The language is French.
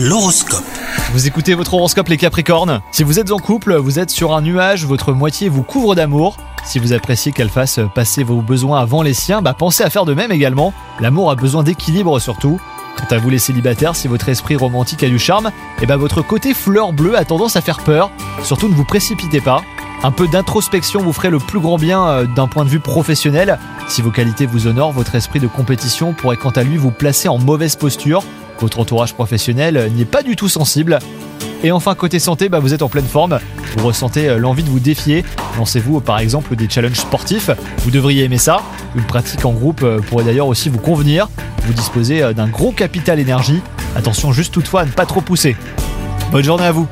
L'horoscope. Vous écoutez votre horoscope les Capricornes? Si vous êtes en couple, vous êtes sur un nuage, votre moitié vous couvre d'amour. Si vous appréciez qu'elle fasse passer vos besoins avant les siens, bah pensez à faire de même également. L'amour a besoin d'équilibre surtout. Quant à vous les célibataires, si votre esprit romantique a du charme, et bah votre côté fleur bleue a tendance à faire peur. Surtout ne vous précipitez pas. Un peu d'introspection vous ferait le plus grand bien euh, d'un point de vue professionnel. Si vos qualités vous honorent, votre esprit de compétition pourrait quant à lui vous placer en mauvaise posture. Votre entourage professionnel n'y est pas du tout sensible. Et enfin, côté santé, bah, vous êtes en pleine forme. Vous ressentez euh, l'envie de vous défier. Lancez-vous par exemple des challenges sportifs. Vous devriez aimer ça. Une pratique en groupe euh, pourrait d'ailleurs aussi vous convenir. Vous disposez d'un gros capital énergie. Attention juste toutefois à ne pas trop pousser. Bonne journée à vous